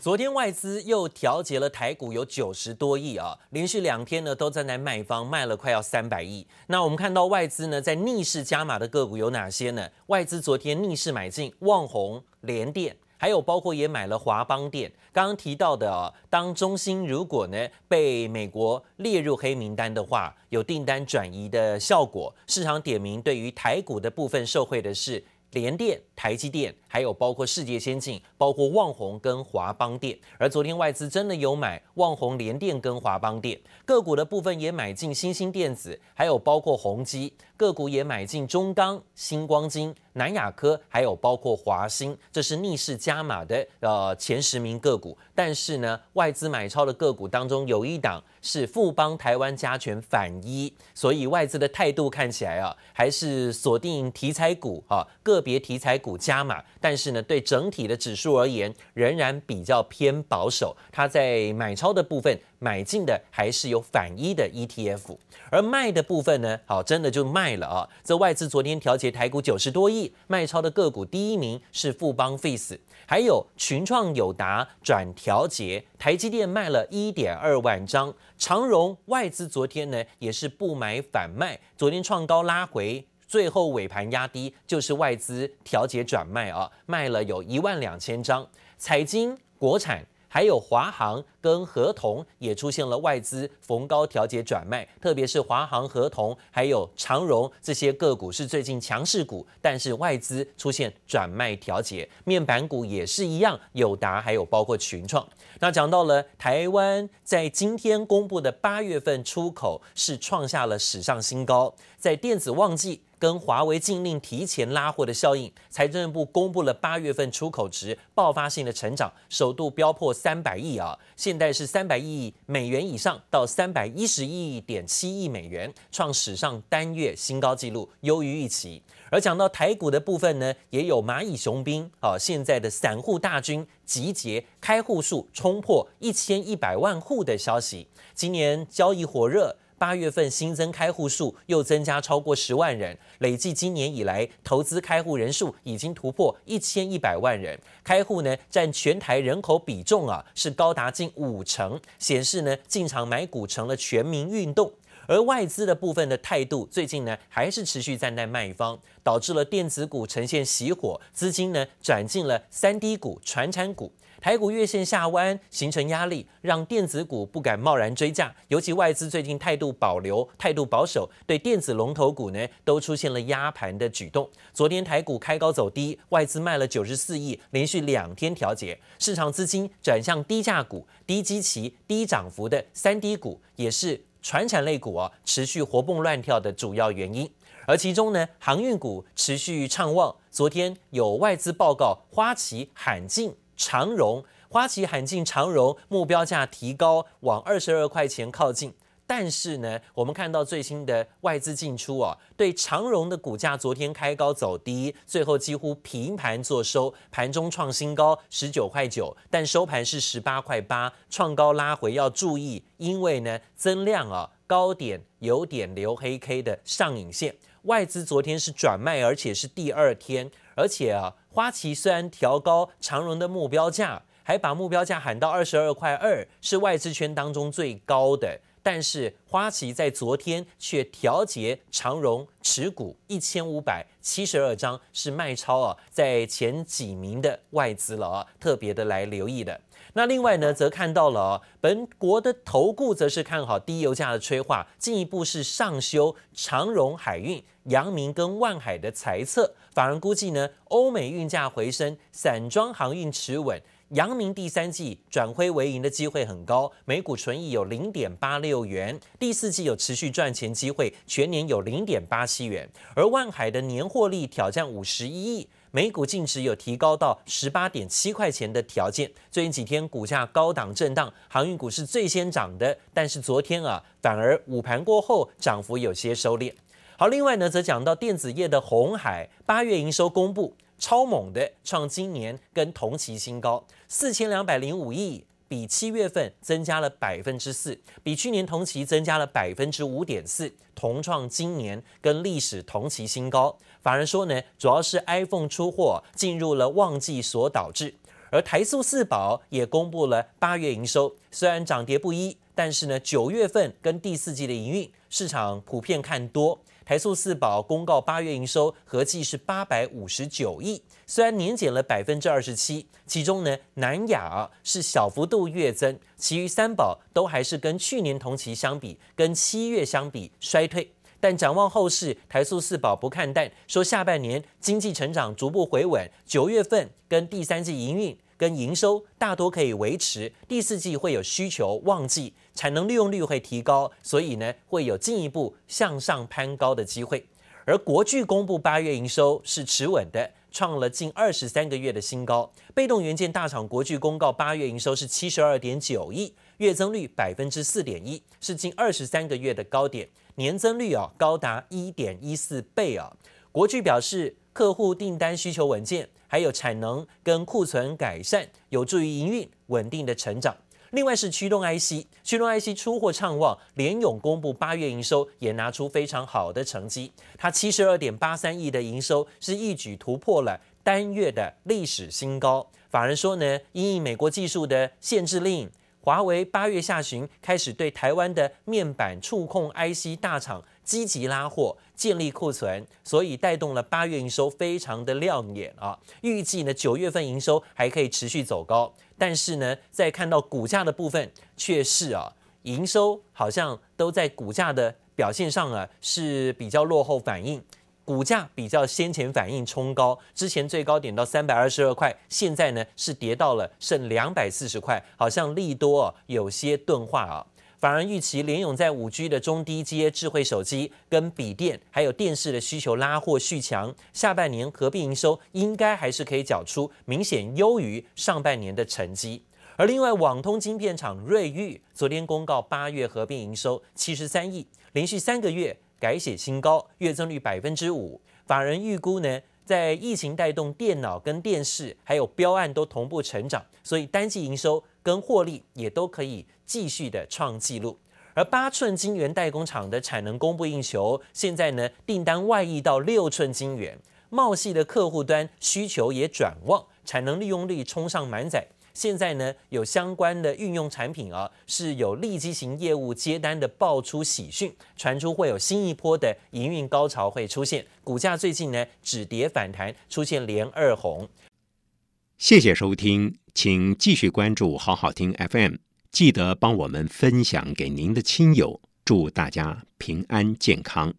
昨天外资又调节了台股，有九十多亿啊，连续两天呢都在那卖方卖了快要三百亿。那我们看到外资呢在逆势加码的个股有哪些呢？外资昨天逆势买进旺宏、联电，还有包括也买了华邦电。刚刚提到的啊，当中芯如果呢被美国列入黑名单的话，有订单转移的效果，市场点名对于台股的部分受惠的是。联电、台积电，还有包括世界先进，包括旺宏跟华邦电。而昨天外资真的有买旺宏、联电跟华邦电个股的部分，也买进新兴电子，还有包括宏基个股也买进中钢、新光金。南亚科还有包括华兴，这是逆势加码的呃前十名个股。但是呢，外资买超的个股当中有一档是富邦台湾加权反一，所以外资的态度看起来啊，还是锁定题材股啊，个别题材股加码。但是呢，对整体的指数而言，仍然比较偏保守。它在买超的部分。买进的还是有反一的 ETF，而卖的部分呢，好，真的就卖了啊！这外资昨天调节台股九十多亿，卖超的个股第一名是富邦 Face，还有群创、友达转调节，台积电卖了一点二万张，长荣外资昨天呢也是不买反卖，昨天创高拉回，最后尾盘压低，就是外资调节转卖啊，卖了有一万两千张，财经、国产。还有华航跟合同也出现了外资逢高调节转卖，特别是华航、合同还有长荣这些个股是最近强势股，但是外资出现转卖调节，面板股也是一样，友达还有包括群创。那讲到了台湾在今天公布的八月份出口是创下了史上新高，在电子旺季。跟华为禁令提前拉货的效应，财政部公布了八月份出口值爆发性的成长，首度飙破三百亿啊！现在是三百亿美元以上到三百一十一点七亿美元，创史上单月新高纪录，优于预期。而讲到台股的部分呢，也有蚂蚁雄兵啊，现在的散户大军集结，开户数冲破一千一百万户的消息，今年交易火热。八月份新增开户数又增加超过十万人，累计今年以来投资开户人数已经突破一千一百万人。开户呢占全台人口比重啊是高达近五成，显示呢进场买股成了全民运动。而外资的部分的态度最近呢还是持续站在卖方，导致了电子股呈现熄火，资金呢转进了三低股、传产股。台股月线下弯形成压力，让电子股不敢贸然追价，尤其外资最近态度保留、态度保守，对电子龙头股呢都出现了压盘的举动。昨天台股开高走低，外资卖了九十四亿，连续两天调节，市场资金转向低价股、低基期、低涨幅的三低股，也是船产类股啊持续活蹦乱跳的主要原因。而其中呢，航运股持续畅旺，昨天有外资报告，花旗罕进。长荣、花旗罕进长荣，目标价提高往二十二块钱靠近。但是呢，我们看到最新的外资进出啊，对长荣的股价昨天开高走低，最后几乎平盘做收，盘中创新高十九块九，但收盘是十八块八，创高拉回要注意，因为呢增量啊高点有点留黑 K 的上影线，外资昨天是转卖，而且是第二天。而且啊，花旗虽然调高长荣的目标价，还把目标价喊到二十二块二，是外资圈当中最高的。但是花旗在昨天却调节长荣持股一千五百七十二张，是卖超啊，在前几名的外资了啊，特别的来留意的。那另外呢，则看到了啊，本国的投顾则是看好低油价的催化，进一步是上修长荣海运、阳明跟万海的财测。法人估计呢，欧美运价回升，散装航运持稳，阳明第三季转亏为盈的机会很高，每股纯益有零点八六元，第四季有持续赚钱机会，全年有零点八七元，而万海的年获利挑战五十一亿，每股净值有提高到十八点七块钱的条件。最近几天股价高档震荡，航运股是最先涨的，但是昨天啊，反而午盘过后涨幅有些收敛。好，另外呢，则讲到电子业的红海八月营收公布超猛的，创今年跟同期新高，四千两百零五亿，比七月份增加了百分之四，比去年同期增加了百分之五点四，同创今年跟历史同期新高。法人说呢，主要是 iPhone 出货进入了旺季所导致。而台塑四宝也公布了八月营收，虽然涨跌不一，但是呢，九月份跟第四季的营运市场普遍看多。台塑四宝公告八月营收合计是八百五十九亿，虽然年减了百分之二十七，其中呢南亚是小幅度月增，其余三宝都还是跟去年同期相比，跟七月相比衰退。但展望后市，台塑四宝不看淡，说下半年经济成长逐步回稳，九月份跟第三季营运。跟营收大多可以维持，第四季会有需求旺季，产能利用率会提高，所以呢会有进一步向上攀高的机会。而国巨公布八月营收是持稳的，创了近二十三个月的新高。被动元件大厂国巨公告八月营收是七十二点九亿，月增率百分之四点一，是近二十三个月的高点，年增率啊高达一点一四倍啊。国巨表示，客户订单需求稳健。还有产能跟库存改善，有助于营运稳定的成长。另外是驱动 IC，驱动 IC 出货畅旺，联咏公布八月营收也拿出非常好的成绩，它七十二点八三亿的营收是一举突破了单月的历史新高。法人说呢，因应美国技术的限制令，华为八月下旬开始对台湾的面板触控 IC 大厂。积极拉货，建立库存，所以带动了八月营收非常的亮眼啊！预计呢九月份营收还可以持续走高，但是呢，在看到股价的部分，却是啊营收好像都在股价的表现上啊是比较落后反应，股价比较先前反应冲高，之前最高点到三百二十二块，现在呢是跌到了剩两百四十块，好像利多啊有些钝化啊。反而预期联咏在五 G 的中低阶智慧手机跟笔电还有电视的需求拉货续强，下半年合并营收应该还是可以缴出明显优于上半年的成绩。而另外，网通晶片厂瑞昱昨天公告八月合并营收七十三亿，连续三个月改写新高，月增率百分之五。法人预估呢，在疫情带动电脑跟电视还有标案都同步成长，所以单季营收跟获利也都可以。继续的创纪录，而八寸晶圆代工厂的产能供不应求，现在呢订单外溢到六寸晶圆，茂系的客户端需求也转旺，产能利用率冲上满载。现在呢有相关的运用产品啊，是有利基型业务接单的爆出喜讯，传出会有新一波的营运高潮会出现，股价最近呢止跌反弹，出现连二红。谢谢收听，请继续关注好好听 FM。记得帮我们分享给您的亲友，祝大家平安健康。